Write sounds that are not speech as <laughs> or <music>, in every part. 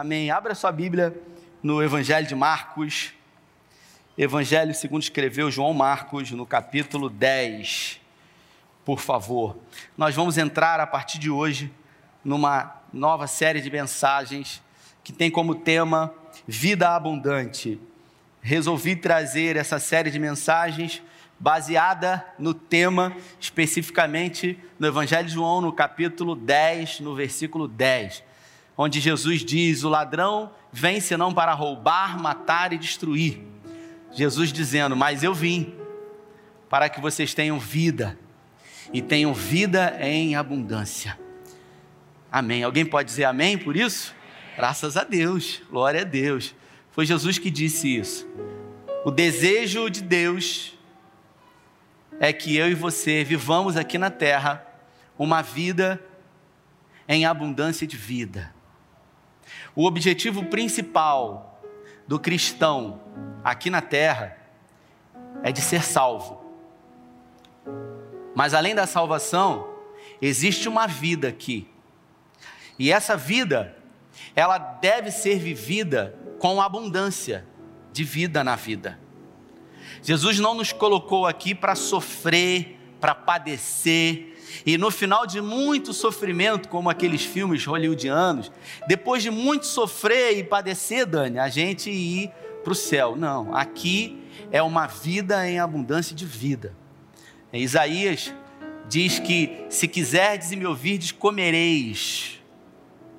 Amém. Abra sua Bíblia no Evangelho de Marcos. Evangelho segundo escreveu João Marcos, no capítulo 10. Por favor. Nós vamos entrar a partir de hoje numa nova série de mensagens que tem como tema Vida Abundante. Resolvi trazer essa série de mensagens baseada no tema, especificamente no Evangelho de João, no capítulo 10, no versículo 10, onde Jesus diz: O ladrão vem senão para roubar, matar e destruir. Jesus dizendo: Mas eu vim para que vocês tenham vida e tenham vida em abundância. Amém. Alguém pode dizer amém por isso? Graças a Deus, glória a Deus. Foi Jesus que disse isso. O desejo de Deus é que eu e você vivamos aqui na terra uma vida em abundância de vida. O objetivo principal do cristão aqui na terra é de ser salvo. Mas além da salvação, existe uma vida aqui. E essa vida, ela deve ser vivida com abundância de vida na vida. Jesus não nos colocou aqui para sofrer, para padecer, e no final de muito sofrimento, como aqueles filmes hollywoodianos, depois de muito sofrer e padecer, Dani, a gente ir para o céu. Não, aqui é uma vida em abundância de vida. Isaías diz que se quiserdes e me ouvirdes, comereis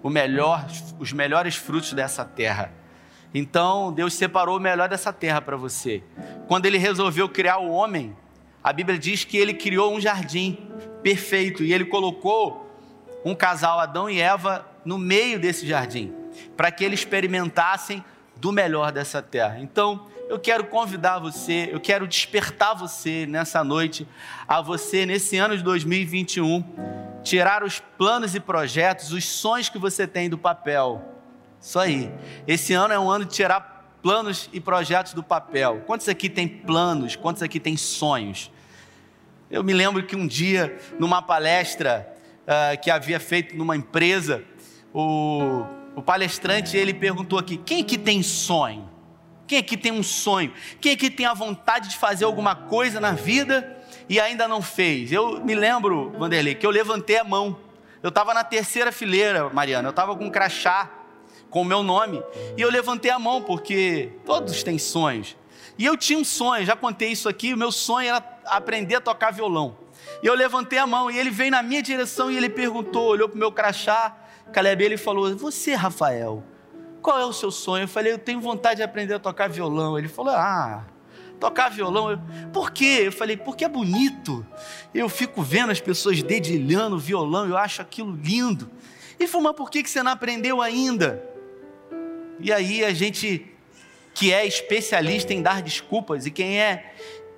melhor, os melhores frutos dessa terra. Então, Deus separou o melhor dessa terra para você. Quando ele resolveu criar o homem, a Bíblia diz que ele criou um jardim perfeito e ele colocou um casal, Adão e Eva, no meio desse jardim, para que eles experimentassem do melhor dessa terra. Então, eu quero convidar você, eu quero despertar você nessa noite, a você nesse ano de 2021, tirar os planos e projetos, os sonhos que você tem do papel isso aí. Esse ano é um ano de tirar planos e projetos do papel. Quantos aqui tem planos? Quantos aqui tem sonhos? Eu me lembro que um dia, numa palestra uh, que havia feito numa empresa, o, o palestrante ele perguntou aqui: quem aqui tem sonho? Quem aqui tem um sonho? Quem aqui tem a vontade de fazer alguma coisa na vida e ainda não fez? Eu me lembro, Vanderlei, que eu levantei a mão. Eu estava na terceira fileira, Mariana. Eu estava com um crachá com o meu nome. E eu levantei a mão, porque todos têm sonhos. E eu tinha um sonho, já contei isso aqui, o meu sonho era aprender a tocar violão. E eu levantei a mão e ele veio na minha direção e ele perguntou, olhou para o meu crachá, Caleb, ele falou: Você, Rafael, qual é o seu sonho? Eu falei: Eu tenho vontade de aprender a tocar violão. Ele falou: Ah, tocar violão. Eu, Por quê? Eu falei: Porque é bonito. Eu fico vendo as pessoas dedilhando violão, eu acho aquilo lindo. Ele falou: Mas por que você não aprendeu ainda? E aí a gente que é especialista em dar desculpas e quem é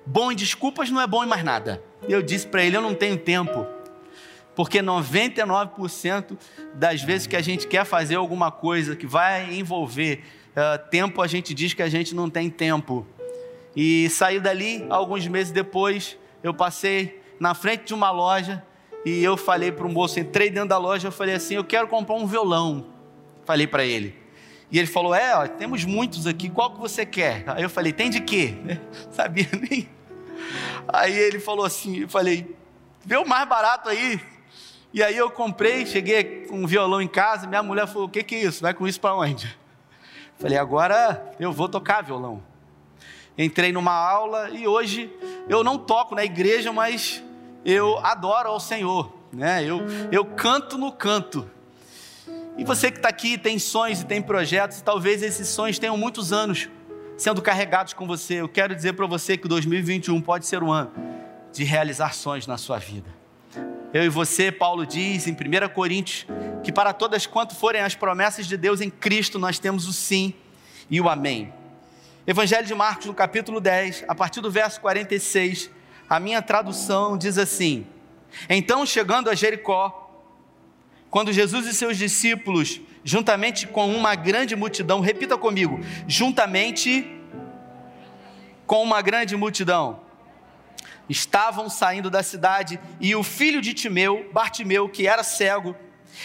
bom em desculpas não é bom em mais nada. Eu disse para ele: eu não tenho tempo. Porque 99% das vezes que a gente quer fazer alguma coisa que vai envolver uh, tempo, a gente diz que a gente não tem tempo. E saí dali, alguns meses depois, eu passei na frente de uma loja e eu falei para o moço, entrei dentro da loja, eu falei assim, eu quero comprar um violão. Falei para ele. E ele falou: É, ó, temos muitos aqui, qual que você quer? Aí eu falei: Tem de quê? <laughs> Sabia nem. Aí ele falou assim: Eu falei: Vê o mais barato aí. E aí eu comprei, cheguei com um violão em casa. Minha mulher falou: O que, que é isso? Vai com isso para onde? Falei: Agora eu vou tocar violão. Entrei numa aula e hoje eu não toco na igreja, mas eu adoro ao Senhor. Né? Eu, eu canto no canto. E você que está aqui tem sonhos e tem projetos, e talvez esses sonhos tenham muitos anos sendo carregados com você. Eu quero dizer para você que 2021 pode ser um ano de realizar sonhos na sua vida. Eu e você, Paulo diz em 1 Coríntios, que para todas quanto forem as promessas de Deus em Cristo, nós temos o sim e o amém. Evangelho de Marcos, no capítulo 10, a partir do verso 46, a minha tradução diz assim: Então, chegando a Jericó, quando Jesus e seus discípulos, juntamente com uma grande multidão, repita comigo, juntamente com uma grande multidão, estavam saindo da cidade e o filho de Timeu, Bartimeu, que era cego,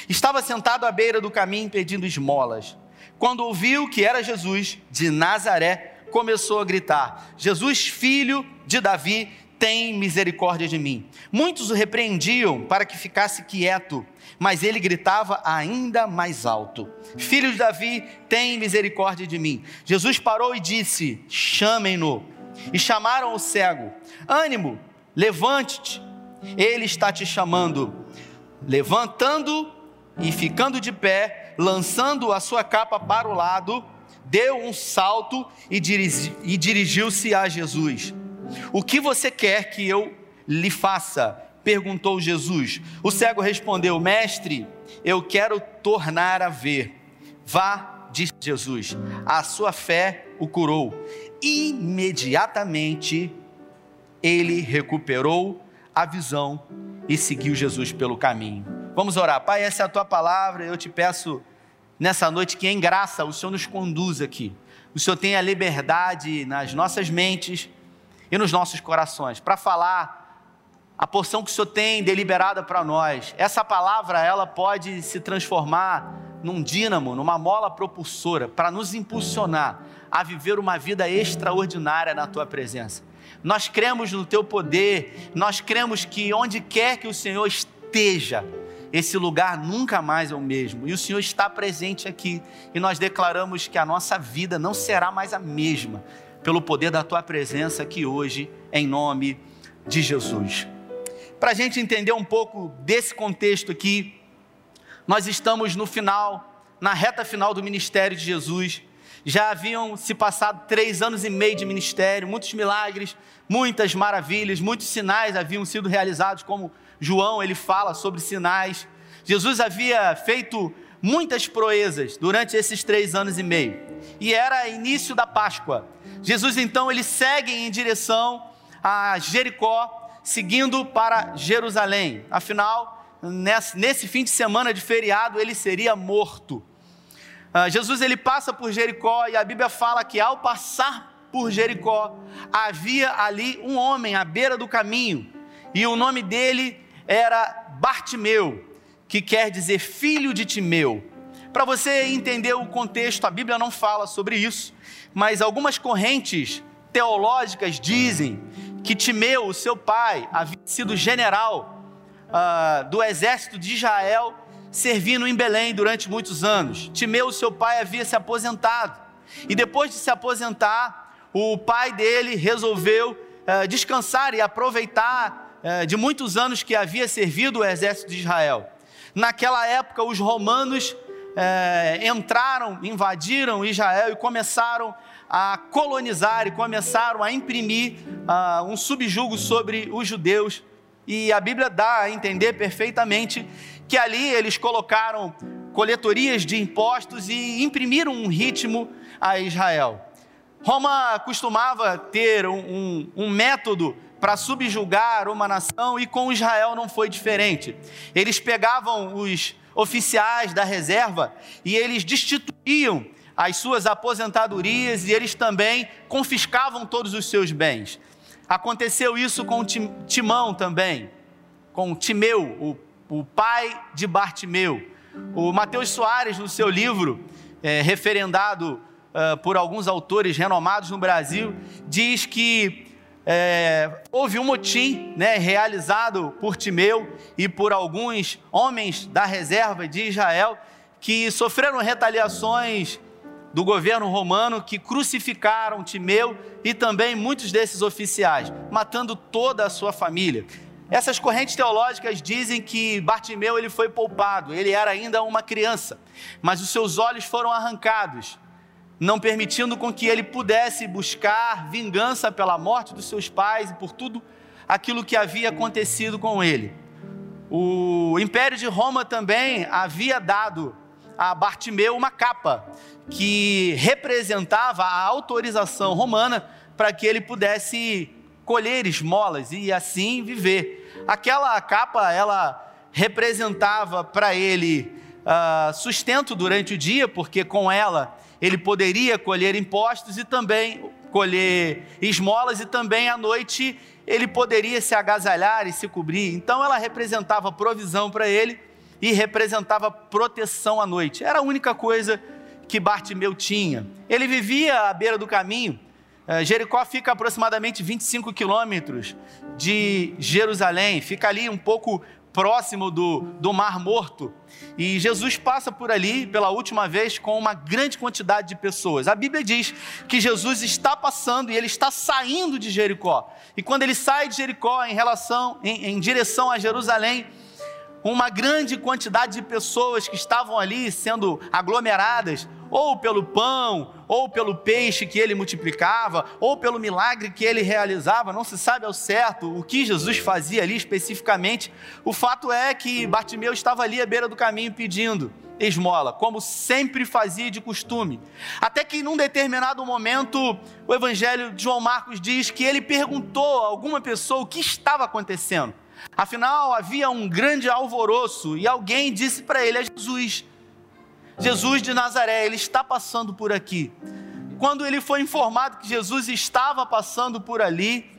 estava sentado à beira do caminho pedindo esmolas. quando ouviu que era Jesus de Nazaré, começou a gritar: Jesus, filho de Davi, tem misericórdia de mim. Muitos o repreendiam para que ficasse quieto, mas ele gritava ainda mais alto: Filho de Davi, tem misericórdia de mim. Jesus parou e disse: Chamem-no. E chamaram o cego: Ânimo, levante-te, ele está te chamando. Levantando e ficando de pé, lançando a sua capa para o lado, deu um salto e, dirigiu-se a Jesus. O que você quer que eu lhe faça? Perguntou Jesus. O cego respondeu: Mestre, eu quero tornar a ver. Vá, disse Jesus, a sua fé o curou. Imediatamente ele recuperou a visão e seguiu Jesus pelo caminho. Vamos orar. Pai, essa é a tua palavra. Eu te peço nessa noite que em graça o Senhor nos conduza aqui. O Senhor tenha liberdade nas nossas mentes e nos nossos corações para falar a porção que o Senhor tem deliberada para nós. Essa palavra, ela pode se transformar num dínamo, numa mola propulsora para nos impulsionar a viver uma vida extraordinária na tua presença. Nós cremos no teu poder, nós cremos que onde quer que o Senhor esteja, esse lugar nunca mais é o mesmo. E o Senhor está presente aqui. E nós declaramos que a nossa vida não será mais a mesma, pelo poder da tua presença aqui hoje, em nome de Jesus. Para a gente entender um pouco desse contexto aqui, nós estamos no final, na reta final do ministério de Jesus. Já haviam se passado três anos e meio de ministério, muitos milagres, muitas maravilhas, muitos sinais haviam sido realizados, como João ele fala sobre sinais. Jesus havia feito muitas proezas durante esses três anos e meio. E era início da Páscoa. Jesus então ele segue em direção a Jericó, seguindo para Jerusalém. Afinal, nesse, fim de semana de feriado ele seria morto. Uh, Jesus ele passa por Jericó e a Bíblia fala que ao passar por Jericó havia ali um homem à beira do caminho e o nome dele era Bartimeu, que quer dizer filho de Timeu. Para você entender o contexto, a Bíblia não fala sobre isso, mas algumas correntes teológicas dizem que Timeu, o seu pai, havia sido general uh, do exército de Israel, servindo em Belém durante muitos anos. Timeu, seu pai, havia se aposentado. E depois de se aposentar, o pai dele resolveu uh, descansar e aproveitar é, de muitos anos que havia servido o exército de Israel. Naquela época, os romanos é, entraram, invadiram Israel e começaram a colonizar e começaram a imprimir uh, um subjugo sobre os judeus. E a Bíblia dá a entender perfeitamente que ali eles colocaram coletorias de impostos e imprimiram um ritmo a Israel. Roma costumava ter um, um, um método para subjugar uma nação e com Israel não foi diferente. Eles pegavam os oficiais da reserva e eles destituíam as suas aposentadorias e eles também confiscavam todos os seus bens. Aconteceu isso com Timão também, com Timeu, o, o pai de Bartimeu. O Mateus Soares, no seu livro, é, referendado uh, por alguns autores renomados no Brasil, diz que é, houve um motim né, realizado por Timeu e por alguns homens da reserva de Israel que sofreram retaliações do governo romano que crucificaram Timeu e também muitos desses oficiais, matando toda a sua família. Essas correntes teológicas dizem que Bartimeu ele foi poupado, ele era ainda uma criança, mas os seus olhos foram arrancados não permitindo com que ele pudesse buscar vingança pela morte dos seus pais e por tudo aquilo que havia acontecido com ele. O Império de Roma também havia dado a Bartimeu uma capa que representava a autorização romana para que ele pudesse colher esmolas e assim viver. Aquela capa ela representava para ele uh, sustento durante o dia, porque com ela ele poderia colher impostos e também colher esmolas, e também à noite ele poderia se agasalhar e se cobrir. Então ela representava provisão para ele e representava proteção à noite. Era a única coisa que Bartimeu tinha. Ele vivia à beira do caminho. Eh, Jericó fica aproximadamente 25 quilômetros de Jerusalém, fica ali um pouco próximo do, do Mar Morto. E Jesus passa por ali pela última vez com uma grande quantidade de pessoas. A Bíblia diz que Jesus está passando e ele está saindo de Jericó. E quando ele sai de Jericó em relação, em, em direção a Jerusalém, uma grande quantidade de pessoas que estavam ali sendo aglomeradas, ou pelo pão, ou pelo peixe que ele multiplicava, ou pelo milagre que ele realizava, não se sabe ao certo o que Jesus fazia ali especificamente. O fato é que Bartimeu estava ali à beira do caminho pedindo esmola, como sempre fazia de costume. Até que num determinado momento, o evangelho de João Marcos diz que ele perguntou a alguma pessoa o que estava acontecendo. Afinal, havia um grande alvoroço e alguém disse para ele: é Jesus. Jesus de Nazaré, ele está passando por aqui. Quando ele foi informado que Jesus estava passando por ali,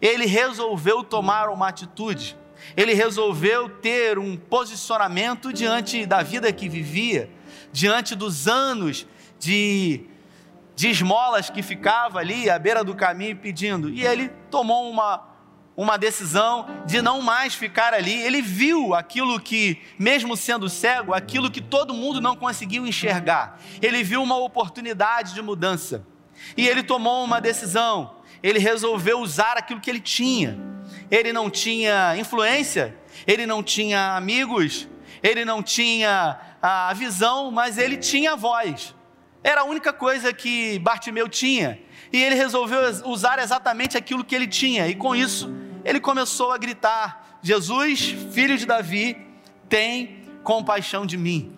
ele resolveu tomar uma atitude. Ele resolveu ter um posicionamento diante da vida que vivia, diante dos anos de, de esmolas que ficava ali à beira do caminho pedindo. E ele tomou uma uma decisão de não mais ficar ali. Ele viu aquilo que, mesmo sendo cego, aquilo que todo mundo não conseguiu enxergar. Ele viu uma oportunidade de mudança. E ele tomou uma decisão. Ele resolveu usar aquilo que ele tinha. Ele não tinha influência, ele não tinha amigos, ele não tinha a visão, mas ele tinha a voz. Era a única coisa que Bartimeu tinha. E ele resolveu usar exatamente aquilo que ele tinha. E com isso, ele começou a gritar: Jesus, filho de Davi, tem compaixão de mim.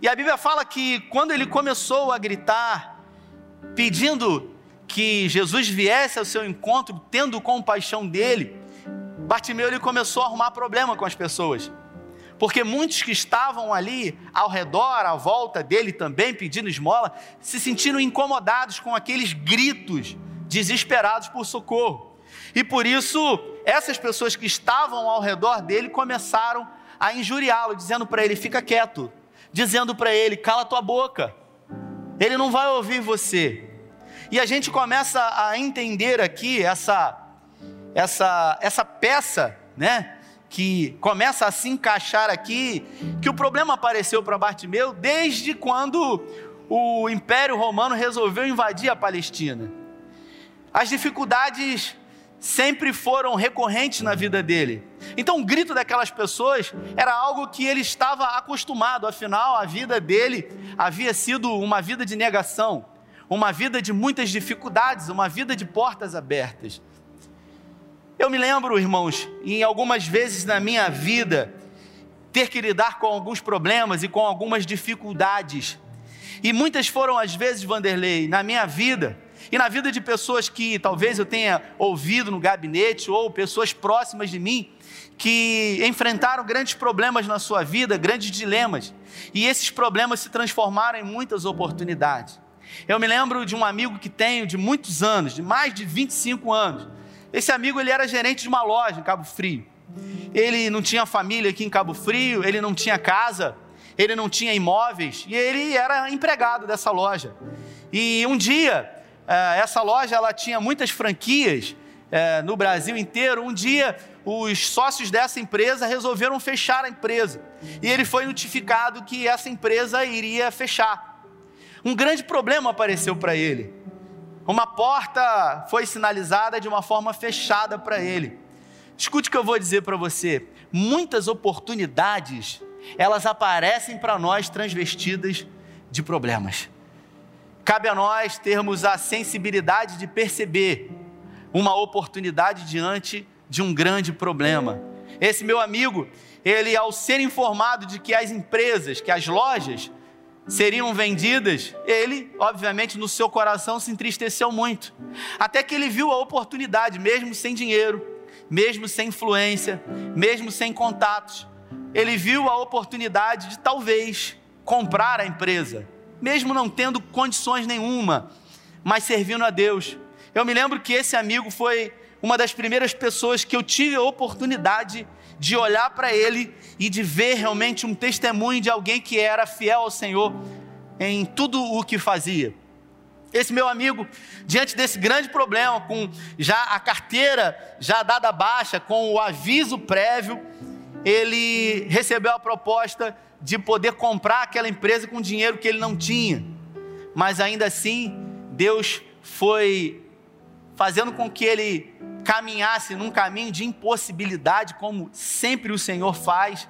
E a Bíblia fala que quando ele começou a gritar, pedindo que Jesus viesse ao seu encontro, tendo compaixão dele, Bartimeu ele começou a arrumar problema com as pessoas. Porque muitos que estavam ali ao redor, à volta dele também, pedindo esmola, se sentiram incomodados com aqueles gritos desesperados por socorro. E por isso, essas pessoas que estavam ao redor dele começaram a injuriá-lo, dizendo para ele: fica quieto, dizendo para ele: cala tua boca, ele não vai ouvir você. E a gente começa a entender aqui essa, essa, essa peça, né? Que começa a se encaixar aqui, que o problema apareceu para Bartimeu desde quando o Império Romano resolveu invadir a Palestina. As dificuldades sempre foram recorrentes na vida dele. Então, o grito daquelas pessoas era algo que ele estava acostumado, afinal, a vida dele havia sido uma vida de negação, uma vida de muitas dificuldades, uma vida de portas abertas. Eu me lembro, irmãos, em algumas vezes na minha vida, ter que lidar com alguns problemas e com algumas dificuldades. E muitas foram as vezes, Vanderlei, na minha vida, e na vida de pessoas que talvez eu tenha ouvido no gabinete ou pessoas próximas de mim que enfrentaram grandes problemas na sua vida, grandes dilemas, e esses problemas se transformaram em muitas oportunidades. Eu me lembro de um amigo que tenho de muitos anos, de mais de 25 anos. Esse amigo ele era gerente de uma loja em Cabo Frio. Ele não tinha família aqui em Cabo Frio, ele não tinha casa, ele não tinha imóveis e ele era empregado dessa loja. E um dia essa loja ela tinha muitas franquias é, no Brasil inteiro. Um dia, os sócios dessa empresa resolveram fechar a empresa e ele foi notificado que essa empresa iria fechar. Um grande problema apareceu para ele. Uma porta foi sinalizada de uma forma fechada para ele. Escute o que eu vou dizer para você. Muitas oportunidades, elas aparecem para nós transvestidas de problemas. Cabe a nós termos a sensibilidade de perceber uma oportunidade diante de um grande problema. Esse meu amigo, ele ao ser informado de que as empresas, que as lojas seriam vendidas, ele, obviamente, no seu coração se entristeceu muito. Até que ele viu a oportunidade, mesmo sem dinheiro, mesmo sem influência, mesmo sem contatos, ele viu a oportunidade de talvez comprar a empresa mesmo não tendo condições nenhuma, mas servindo a Deus. Eu me lembro que esse amigo foi uma das primeiras pessoas que eu tive a oportunidade de olhar para ele e de ver realmente um testemunho de alguém que era fiel ao Senhor em tudo o que fazia. Esse meu amigo, diante desse grande problema, com já a carteira já dada baixa, com o aviso prévio, ele recebeu a proposta de poder comprar aquela empresa com dinheiro que ele não tinha. Mas ainda assim, Deus foi fazendo com que ele caminhasse num caminho de impossibilidade, como sempre o Senhor faz,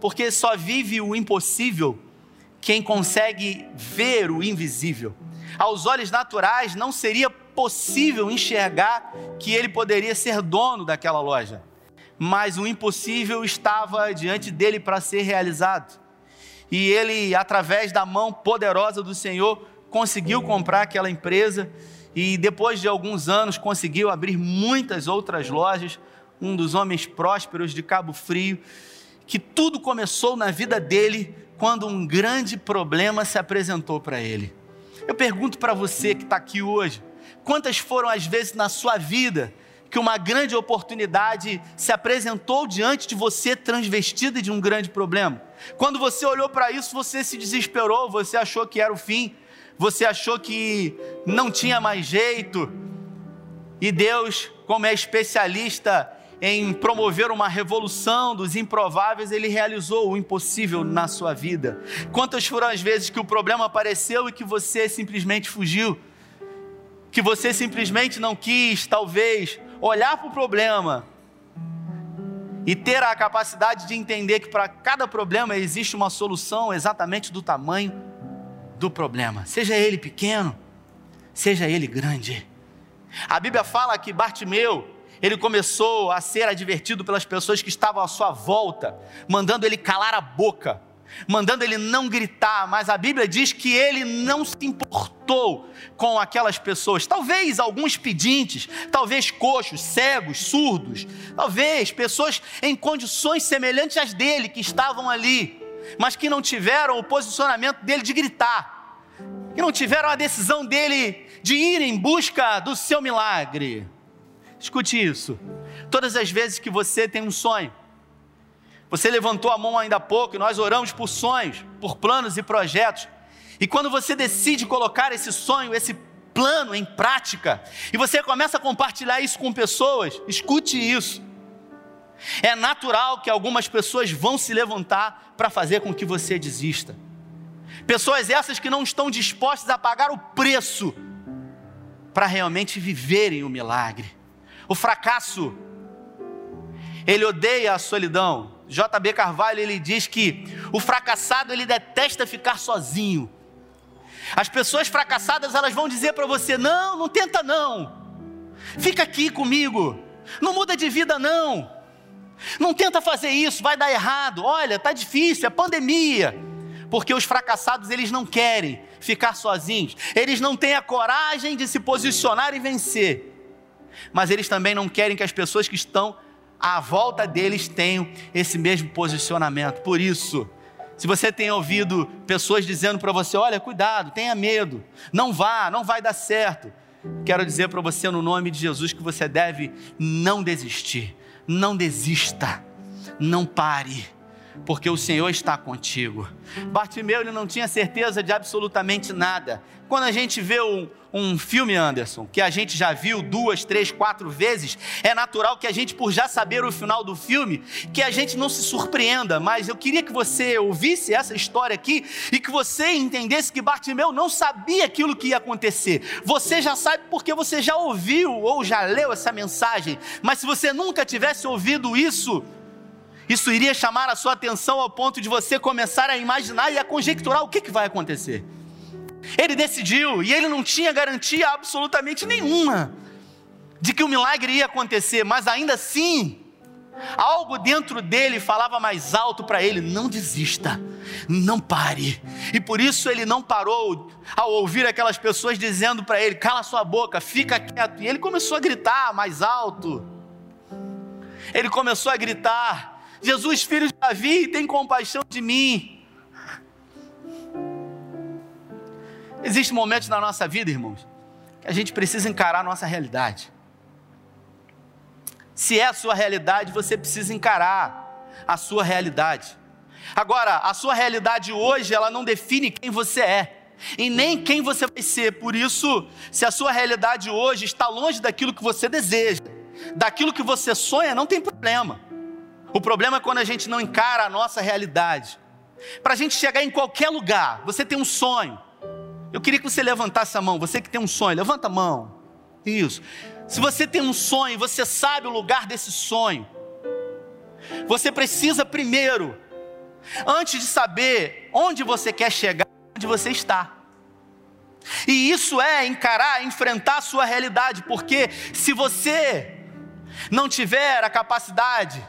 porque só vive o impossível quem consegue ver o invisível. Aos olhos naturais, não seria possível enxergar que ele poderia ser dono daquela loja, mas o impossível estava diante dele para ser realizado. E ele, através da mão poderosa do Senhor, conseguiu comprar aquela empresa e depois de alguns anos conseguiu abrir muitas outras lojas. Um dos homens prósperos de Cabo Frio, que tudo começou na vida dele quando um grande problema se apresentou para ele. Eu pergunto para você que está aqui hoje: quantas foram as vezes na sua vida que uma grande oportunidade se apresentou diante de você transvestida de um grande problema? Quando você olhou para isso, você se desesperou, você achou que era o fim, você achou que não tinha mais jeito. E Deus, como é especialista em promover uma revolução dos improváveis, ele realizou o impossível na sua vida. Quantas foram as vezes que o problema apareceu e que você simplesmente fugiu? Que você simplesmente não quis, talvez, olhar para o problema e ter a capacidade de entender que para cada problema existe uma solução exatamente do tamanho do problema, seja ele pequeno, seja ele grande. A Bíblia fala que Bartimeu, ele começou a ser advertido pelas pessoas que estavam à sua volta, mandando ele calar a boca, mandando ele não gritar, mas a Bíblia diz que ele não se importou com aquelas pessoas. Talvez alguns pedintes, talvez coxos, cegos, surdos, talvez pessoas em condições semelhantes às dele que estavam ali mas que não tiveram o posicionamento dele de gritar, que não tiveram a decisão dele de ir em busca do seu milagre. Escute isso. Todas as vezes que você tem um sonho, você levantou a mão ainda há pouco e nós oramos por sonhos, por planos e projetos. E quando você decide colocar esse sonho, esse plano em prática, e você começa a compartilhar isso com pessoas, escute isso. É natural que algumas pessoas vão se levantar para fazer com que você desista. Pessoas essas que não estão dispostas a pagar o preço para realmente viverem o milagre. O fracasso, ele odeia a solidão. JB Carvalho ele diz que o fracassado ele detesta ficar sozinho. As pessoas fracassadas elas vão dizer para você: não, não tenta não. Fica aqui comigo. Não muda de vida não. Não tenta fazer isso, vai dar errado. Olha, tá difícil, é pandemia. Porque os fracassados, eles não querem ficar sozinhos. Eles não têm a coragem de se posicionar e vencer. Mas eles também não querem que as pessoas que estão à volta deles tenham esse mesmo posicionamento. Por isso, se você tem ouvido pessoas dizendo para você: olha, cuidado, tenha medo, não vá, não vai dar certo. Quero dizer para você, no nome de Jesus, que você deve não desistir não desista, não pare, porque o Senhor está contigo. Bartimeu ele não tinha certeza de absolutamente nada. Quando a gente vê um, um filme, Anderson, que a gente já viu duas, três, quatro vezes, é natural que a gente, por já saber o final do filme, que a gente não se surpreenda. Mas eu queria que você ouvisse essa história aqui e que você entendesse que Bartimeu não sabia aquilo que ia acontecer. Você já sabe porque você já ouviu ou já leu essa mensagem. Mas se você nunca tivesse ouvido isso, isso iria chamar a sua atenção ao ponto de você começar a imaginar e a conjecturar o que, que vai acontecer. Ele decidiu e ele não tinha garantia absolutamente nenhuma de que o milagre ia acontecer, mas ainda assim, algo dentro dele falava mais alto para ele: não desista, não pare. E por isso ele não parou ao ouvir aquelas pessoas dizendo para ele: cala sua boca, fica quieto. E ele começou a gritar mais alto. Ele começou a gritar: Jesus, filho de Davi, tem compaixão de mim. Existem momentos na nossa vida, irmãos, que a gente precisa encarar a nossa realidade. Se é a sua realidade, você precisa encarar a sua realidade. Agora, a sua realidade hoje, ela não define quem você é. e nem quem você vai ser. Por isso, se a sua realidade hoje está longe daquilo que você deseja, daquilo que você sonha, não tem problema. O problema é quando a gente não encara a nossa realidade. Para a gente chegar em qualquer lugar, você tem um sonho. Eu queria que você levantasse a mão. Você que tem um sonho, levanta a mão. Isso. Se você tem um sonho, você sabe o lugar desse sonho. Você precisa primeiro, antes de saber onde você quer chegar, onde você está. E isso é encarar, enfrentar a sua realidade, porque se você não tiver a capacidade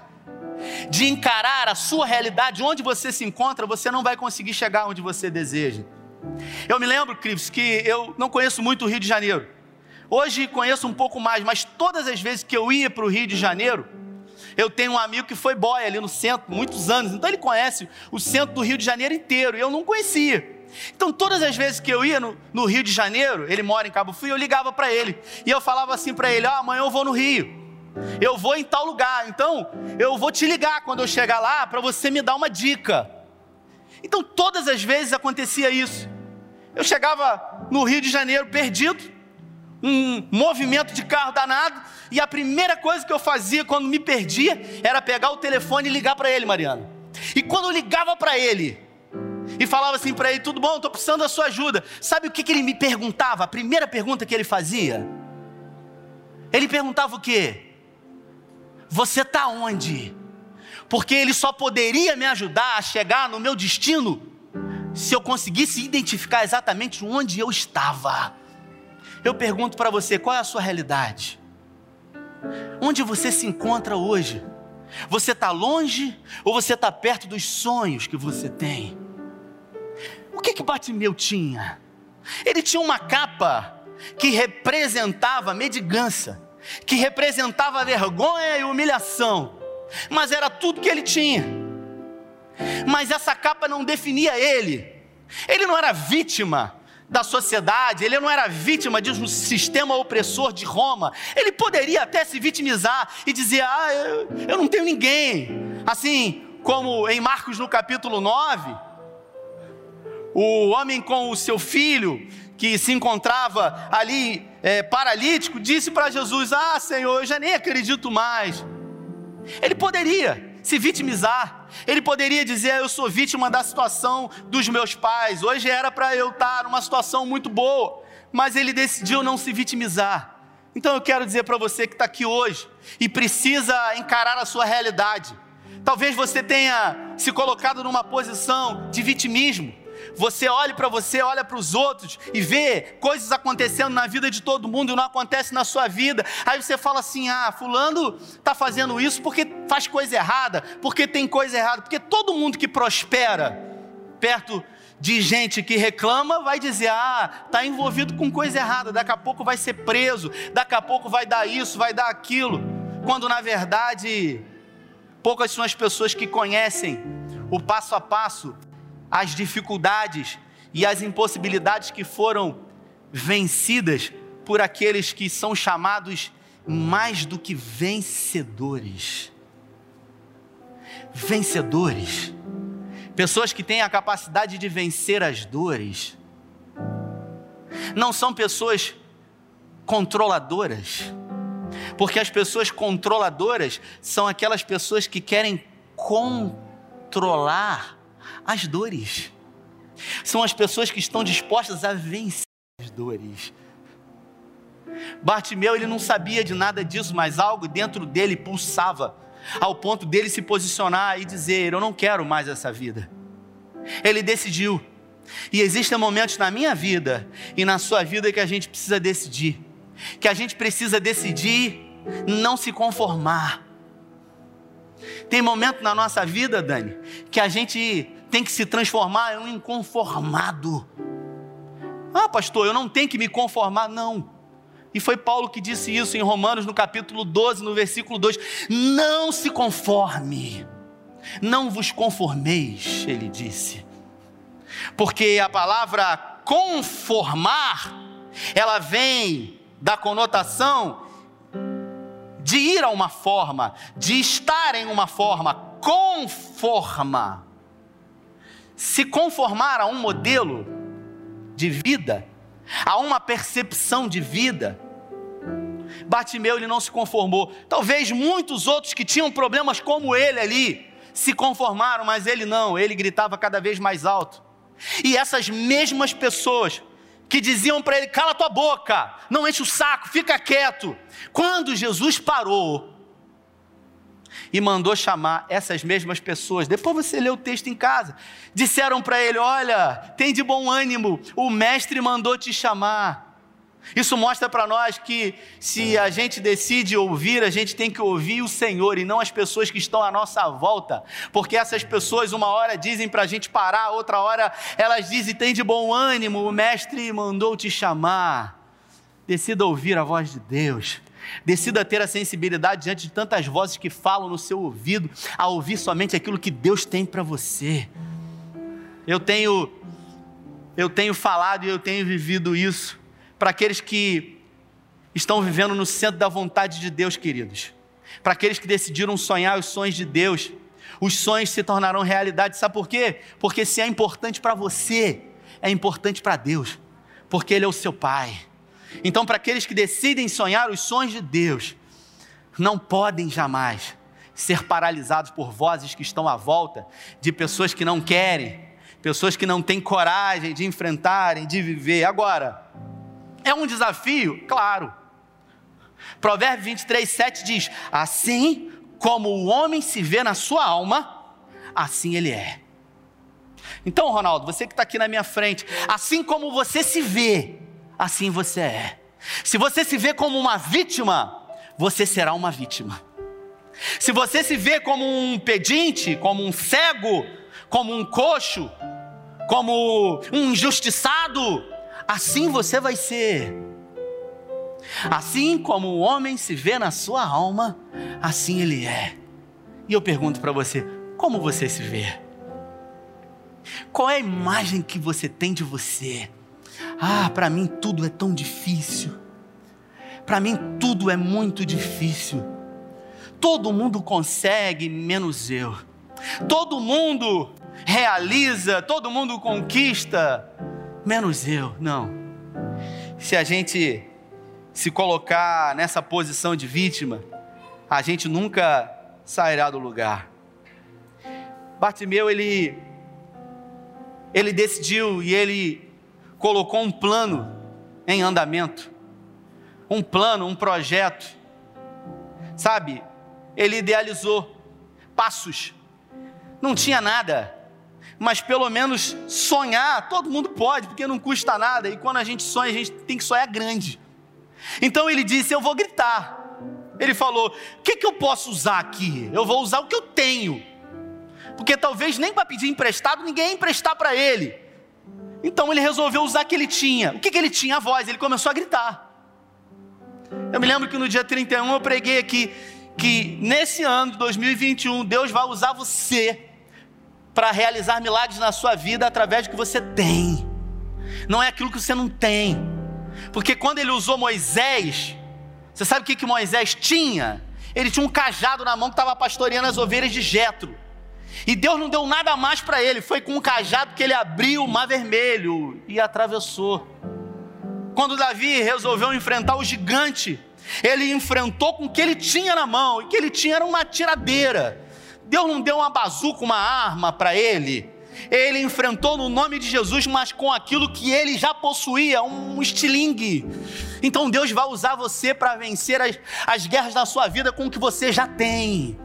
de encarar a sua realidade, onde você se encontra, você não vai conseguir chegar onde você deseja. Eu me lembro, Cris, que eu não conheço muito o Rio de Janeiro. Hoje conheço um pouco mais, mas todas as vezes que eu ia para o Rio de Janeiro, eu tenho um amigo que foi boy ali no centro, muitos anos, então ele conhece o centro do Rio de Janeiro inteiro, e eu não conhecia. Então, todas as vezes que eu ia no, no Rio de Janeiro, ele mora em Cabo Frio, eu ligava para ele, e eu falava assim para ele: Ó, oh, amanhã eu vou no Rio, eu vou em tal lugar, então eu vou te ligar quando eu chegar lá para você me dar uma dica. Então, todas as vezes acontecia isso. Eu chegava no Rio de Janeiro perdido, um movimento de carro danado, e a primeira coisa que eu fazia quando me perdia era pegar o telefone e ligar para ele, Mariana. E quando eu ligava para ele e falava assim para ele: Tudo bom, estou precisando da sua ajuda. Sabe o que, que ele me perguntava? A primeira pergunta que ele fazia? Ele perguntava o quê? Você está onde? Porque ele só poderia me ajudar a chegar no meu destino se eu conseguisse identificar exatamente onde eu estava. Eu pergunto para você: qual é a sua realidade? Onde você se encontra hoje? Você está longe ou você está perto dos sonhos que você tem? O que que Bartimeu tinha? Ele tinha uma capa que representava medigância, que representava vergonha e humilhação, mas era tudo que ele tinha mas essa capa não definia ele. Ele não era vítima da sociedade, ele não era vítima de um sistema opressor de Roma. Ele poderia até se vitimizar e dizer: Ah, eu, eu não tenho ninguém. Assim como em Marcos no capítulo 9, o homem com o seu filho, que se encontrava ali é, paralítico, disse para Jesus: Ah, Senhor, eu já nem acredito mais. Ele poderia se vitimizar. Ele poderia dizer: Eu sou vítima da situação dos meus pais. Hoje era para eu estar numa situação muito boa, mas ele decidiu não se vitimizar. Então eu quero dizer para você que está aqui hoje e precisa encarar a sua realidade. Talvez você tenha se colocado numa posição de vitimismo você olha para você, olha para os outros e vê coisas acontecendo na vida de todo mundo e não acontece na sua vida. Aí você fala assim: ah, Fulano está fazendo isso porque faz coisa errada, porque tem coisa errada, porque todo mundo que prospera perto de gente que reclama vai dizer: ah, está envolvido com coisa errada, daqui a pouco vai ser preso, daqui a pouco vai dar isso, vai dar aquilo. Quando na verdade, poucas são as pessoas que conhecem o passo a passo as dificuldades e as impossibilidades que foram vencidas por aqueles que são chamados mais do que vencedores. Vencedores. Pessoas que têm a capacidade de vencer as dores. Não são pessoas controladoras. Porque as pessoas controladoras são aquelas pessoas que querem controlar as dores. São as pessoas que estão dispostas a vencer as dores. Bartimeu ele não sabia de nada disso, mas algo dentro dele pulsava, ao ponto dele se posicionar e dizer: Eu não quero mais essa vida. Ele decidiu. E existem momentos na minha vida e na sua vida que a gente precisa decidir. Que a gente precisa decidir não se conformar. Tem momento na nossa vida, Dani, que a gente tem que se transformar em um inconformado. Ah, pastor, eu não tenho que me conformar, não. E foi Paulo que disse isso em Romanos, no capítulo 12, no versículo 2: Não se conforme, não vos conformeis, ele disse, porque a palavra conformar, ela vem da conotação de ir a uma forma, de estar em uma forma, conforma se conformar a um modelo de vida, há uma percepção de vida. Bartimeu ele não se conformou. Talvez muitos outros que tinham problemas como ele ali se conformaram, mas ele não, ele gritava cada vez mais alto. E essas mesmas pessoas que diziam para ele: cala tua boca, não enche o saco, fica quieto. Quando Jesus parou e mandou chamar essas mesmas pessoas, depois você lê o texto em casa, disseram para ele: olha, tem de bom ânimo, o mestre mandou te chamar. Isso mostra para nós que se a gente decide ouvir, a gente tem que ouvir o Senhor e não as pessoas que estão à nossa volta, porque essas pessoas uma hora dizem para a gente parar, outra hora elas dizem tem de bom ânimo, o mestre mandou te chamar. Decida ouvir a voz de Deus. Decida ter a sensibilidade diante de tantas vozes que falam no seu ouvido, a ouvir somente aquilo que Deus tem para você. Eu tenho eu tenho falado e eu tenho vivido isso para aqueles que estão vivendo no centro da vontade de Deus, queridos. Para aqueles que decidiram sonhar os sonhos de Deus, os sonhos se tornarão realidade. Sabe por quê? Porque se é importante para você, é importante para Deus, porque Ele é o seu Pai. Então, para aqueles que decidem sonhar os sonhos de Deus, não podem jamais ser paralisados por vozes que estão à volta de pessoas que não querem, pessoas que não têm coragem de enfrentarem, de viver. Agora, é um desafio? Claro. Provérbio 23, 7 diz: Assim como o homem se vê na sua alma, assim ele é. Então, Ronaldo, você que está aqui na minha frente, assim como você se vê, assim você é. Se você se vê como uma vítima, você será uma vítima. Se você se vê como um pedinte, como um cego, como um coxo, como um injustiçado, assim você vai ser. Assim como o homem se vê na sua alma, assim ele é. E eu pergunto para você: como você se vê? Qual é a imagem que você tem de você? Ah, para mim tudo é tão difícil. Para mim tudo é muito difícil. Todo mundo consegue, menos eu. Todo mundo realiza, todo mundo conquista, menos eu. Não. Se a gente se colocar nessa posição de vítima, a gente nunca sairá do lugar. Bartimeu, ele, ele decidiu e ele colocou um plano em andamento. Um plano, um projeto. Sabe, ele idealizou passos. Não tinha nada mas pelo menos sonhar, todo mundo pode, porque não custa nada, e quando a gente sonha, a gente tem que sonhar grande. Então ele disse: Eu vou gritar. Ele falou: O que, que eu posso usar aqui? Eu vou usar o que eu tenho, porque talvez nem para pedir emprestado ninguém ia emprestar para ele. Então ele resolveu usar o que ele tinha. O que, que ele tinha? A voz. Ele começou a gritar. Eu me lembro que no dia 31 eu preguei aqui que nesse ano de 2021 Deus vai usar você para realizar milagres na sua vida através do que você tem, não é aquilo que você não tem. Porque quando ele usou Moisés, você sabe o que, que Moisés tinha? Ele tinha um cajado na mão que estava pastoreando as ovelhas de Jetro. E Deus não deu nada mais para ele, foi com um cajado que ele abriu o mar vermelho e atravessou. Quando Davi resolveu enfrentar o gigante, ele enfrentou com o que ele tinha na mão, e o que ele tinha era uma tiradeira. Deus não deu uma bazuca, uma arma para ele. Ele enfrentou no nome de Jesus, mas com aquilo que ele já possuía, um estilingue. Então Deus vai usar você para vencer as, as guerras da sua vida com o que você já tem.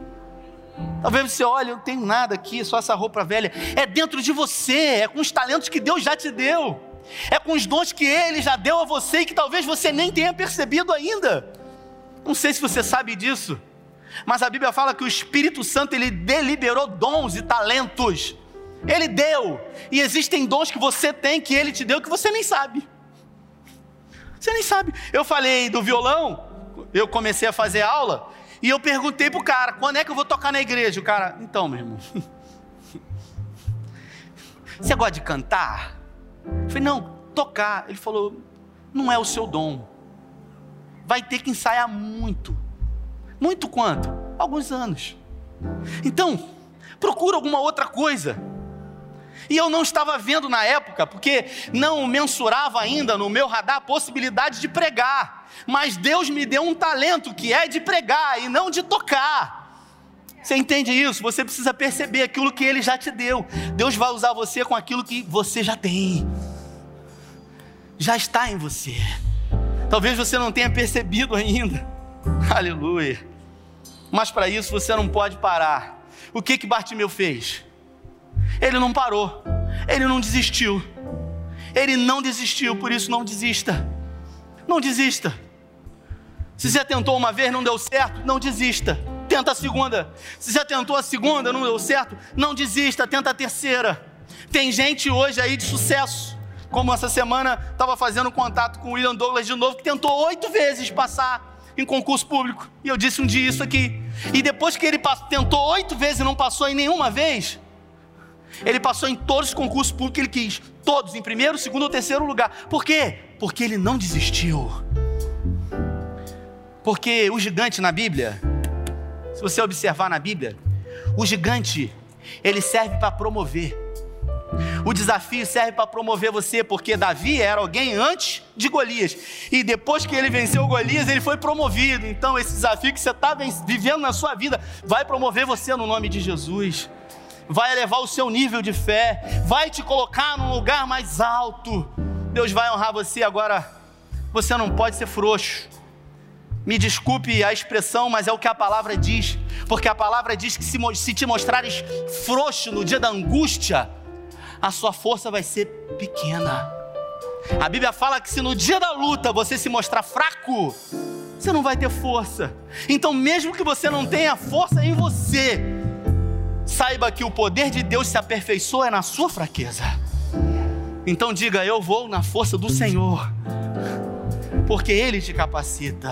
Talvez você olhe, eu não tenho nada aqui, só essa roupa velha. É dentro de você, é com os talentos que Deus já te deu. É com os dons que Ele já deu a você e que talvez você nem tenha percebido ainda. Não sei se você sabe disso. Mas a Bíblia fala que o Espírito Santo ele deliberou dons e talentos. Ele deu. E existem dons que você tem que ele te deu que você nem sabe. Você nem sabe. Eu falei do violão, eu comecei a fazer aula e eu perguntei pro cara, quando é que eu vou tocar na igreja? O cara, então, meu irmão. <laughs> Você gosta de cantar? Eu falei, não, tocar. Ele falou, não é o seu dom. Vai ter que ensaiar muito. Muito quanto? Alguns anos. Então, procura alguma outra coisa. E eu não estava vendo na época, porque não mensurava ainda no meu radar a possibilidade de pregar. Mas Deus me deu um talento que é de pregar e não de tocar. Você entende isso? Você precisa perceber aquilo que Ele já te deu. Deus vai usar você com aquilo que você já tem, já está em você. Talvez você não tenha percebido ainda. <laughs> Aleluia. Mas para isso você não pode parar. O que que Bartimeu fez? Ele não parou. Ele não desistiu. Ele não desistiu, por isso não desista. Não desista. Se você tentou uma vez, não deu certo, não desista. Tenta a segunda. Se você tentou a segunda, não deu certo, não desista, tenta a terceira. Tem gente hoje aí de sucesso, como essa semana estava fazendo contato com o William Douglas de novo, que tentou oito vezes passar em concurso público. E eu disse um dia isso aqui. E depois que ele tentou oito vezes e não passou em nenhuma vez, ele passou em todos os concursos públicos que ele quis. Todos, em primeiro, segundo ou terceiro lugar. Por quê? Porque ele não desistiu. Porque o gigante na Bíblia, se você observar na Bíblia, o gigante, ele serve para promover. O desafio serve para promover você, porque Davi era alguém antes de Golias. E depois que ele venceu Golias, ele foi promovido. Então, esse desafio que você está vivendo na sua vida vai promover você no nome de Jesus. Vai elevar o seu nível de fé, vai te colocar num lugar mais alto. Deus vai honrar você agora. Você não pode ser frouxo. Me desculpe a expressão, mas é o que a palavra diz, porque a palavra diz que se, se te mostrares frouxo no dia da angústia, a sua força vai ser pequena. A Bíblia fala que se no dia da luta você se mostrar fraco, você não vai ter força. Então, mesmo que você não tenha força em você, saiba que o poder de Deus se aperfeiçoa na sua fraqueza. Então diga: Eu vou na força do Senhor, porque Ele te capacita.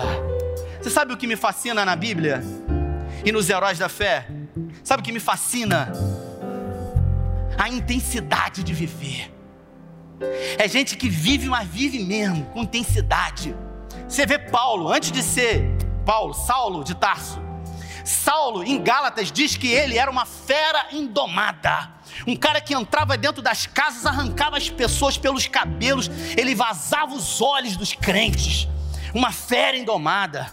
Você sabe o que me fascina na Bíblia e nos heróis da fé? Sabe o que me fascina? a intensidade de viver. É gente que vive, mas vive mesmo, com intensidade. Você vê Paulo, antes de ser Paulo, Saulo de Tarso. Saulo, em Gálatas, diz que ele era uma fera indomada. Um cara que entrava dentro das casas, arrancava as pessoas pelos cabelos, ele vazava os olhos dos crentes. Uma fera indomada.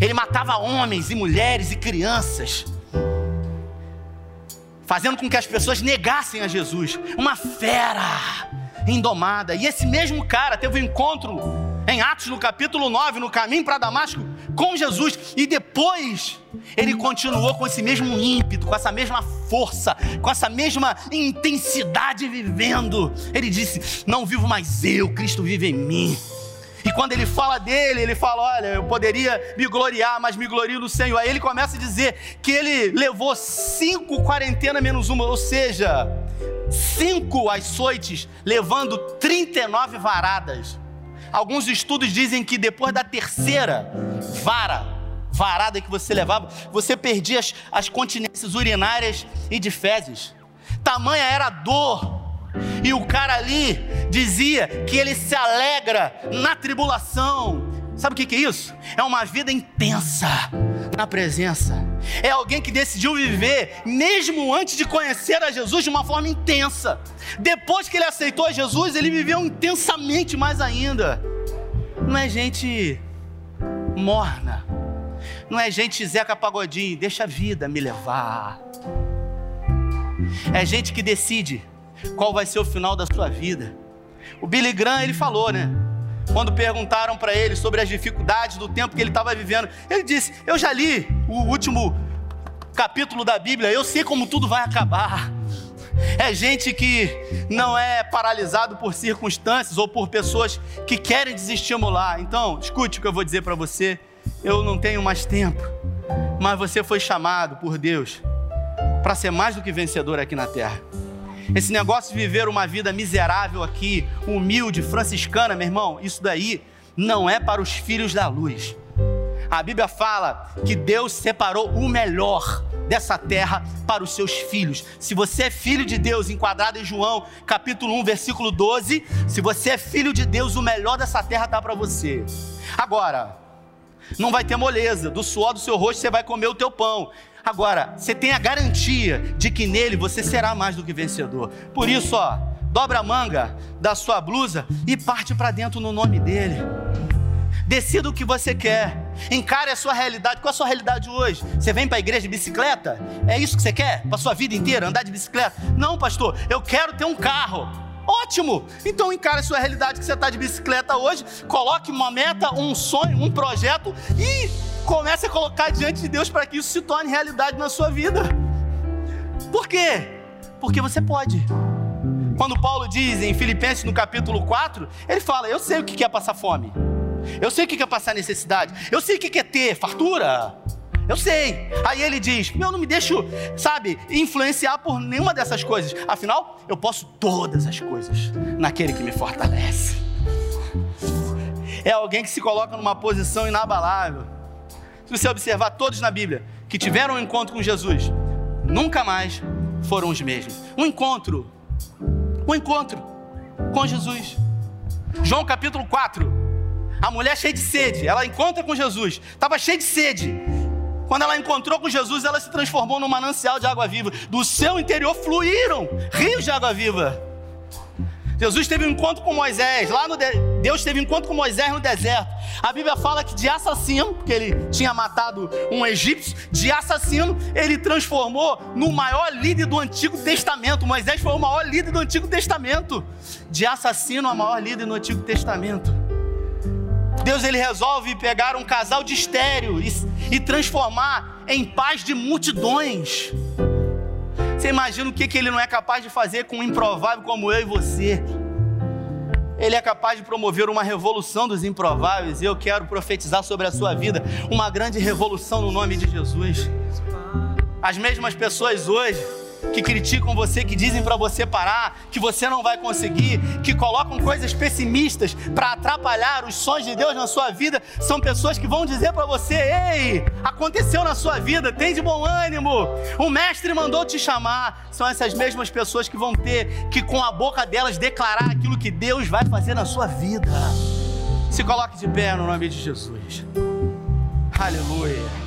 Ele matava homens e mulheres e crianças fazendo com que as pessoas negassem a Jesus. Uma fera indomada. E esse mesmo cara teve um encontro em Atos no capítulo 9, no caminho para Damasco, com Jesus. E depois ele continuou com esse mesmo ímpeto, com essa mesma força, com essa mesma intensidade vivendo. Ele disse: Não vivo mais eu, Cristo vive em mim. E quando ele fala dele, ele fala: Olha, eu poderia me gloriar, mas me glorio no Senhor. Aí ele começa a dizer que ele levou cinco quarentenas menos uma, ou seja, cinco açoites, levando 39 varadas. Alguns estudos dizem que depois da terceira vara, varada que você levava, você perdia as, as continências urinárias e de fezes. Tamanha era a dor e o cara ali dizia que ele se alegra na tribulação. Sabe o que, é isso? É uma vida intensa na presença. É alguém que decidiu viver, mesmo antes de conhecer a Jesus, de uma forma intensa. Depois que ele aceitou a Jesus, ele viveu intensamente mais ainda. Não é gente morna. Não é gente Zeca Pagodinho, deixa a vida me levar. É gente que decide qual vai ser o final da sua vida. O Billy Graham, ele falou, né? Quando perguntaram para ele sobre as dificuldades do tempo que ele estava vivendo, ele disse: Eu já li o último capítulo da Bíblia, eu sei como tudo vai acabar. É gente que não é paralisado por circunstâncias ou por pessoas que querem desestimular. Então, escute o que eu vou dizer para você. Eu não tenho mais tempo, mas você foi chamado por Deus para ser mais do que vencedor aqui na terra. Esse negócio de viver uma vida miserável aqui, humilde, franciscana, meu irmão, isso daí não é para os filhos da luz. A Bíblia fala que Deus separou o melhor dessa terra para os seus filhos. Se você é filho de Deus, enquadrado em João, capítulo 1, versículo 12, se você é filho de Deus, o melhor dessa terra está para você. Agora, não vai ter moleza, do suor do seu rosto você vai comer o teu pão. Agora, você tem a garantia de que nele você será mais do que vencedor. Por isso, ó, dobra a manga da sua blusa e parte para dentro no nome dele. Decida o que você quer. Encare a sua realidade. Qual é a sua realidade hoje? Você vem para a igreja de bicicleta? É isso que você quer? Para sua vida inteira, andar de bicicleta? Não, pastor, eu quero ter um carro. Ótimo! Então encare a sua realidade que você está de bicicleta hoje, coloque uma meta, um sonho, um projeto e comece a colocar diante de Deus para que isso se torne realidade na sua vida. Por quê? Porque você pode. Quando Paulo diz em Filipenses no capítulo 4, ele fala: Eu sei o que é passar fome, eu sei o que é passar necessidade, eu sei o que é ter fartura. Eu sei. Aí ele diz: Eu não me deixo, sabe, influenciar por nenhuma dessas coisas. Afinal, eu posso todas as coisas naquele que me fortalece. É alguém que se coloca numa posição inabalável. Se você observar todos na Bíblia que tiveram um encontro com Jesus, nunca mais foram os mesmos. Um encontro, um encontro com Jesus. João capítulo 4. A mulher cheia de sede, ela encontra com Jesus, estava cheia de sede. Quando ela encontrou com Jesus, ela se transformou num manancial de água viva. Do seu interior fluíram rios de água viva. Jesus teve um encontro com Moisés, lá no. Deus teve encontro com Moisés no deserto. A Bíblia fala que de assassino, porque ele tinha matado um egípcio, de assassino, ele transformou no maior líder do Antigo Testamento. Moisés foi o maior líder do Antigo Testamento. De assassino, a maior líder no Antigo Testamento. Deus ele resolve pegar um casal de estéreo e, e transformar em paz de multidões. Você imagina o que, que ele não é capaz de fazer com um improvável como eu e você? Ele é capaz de promover uma revolução dos improváveis. E eu quero profetizar sobre a sua vida uma grande revolução no nome de Jesus. As mesmas pessoas hoje que criticam você, que dizem para você parar, que você não vai conseguir, que colocam coisas pessimistas para atrapalhar os sonhos de Deus na sua vida, são pessoas que vão dizer para você: "Ei, aconteceu na sua vida, tem de bom ânimo. O mestre mandou te chamar". São essas mesmas pessoas que vão ter que com a boca delas declarar aquilo que Deus vai fazer na sua vida. Se coloque de pé no nome de Jesus. Aleluia.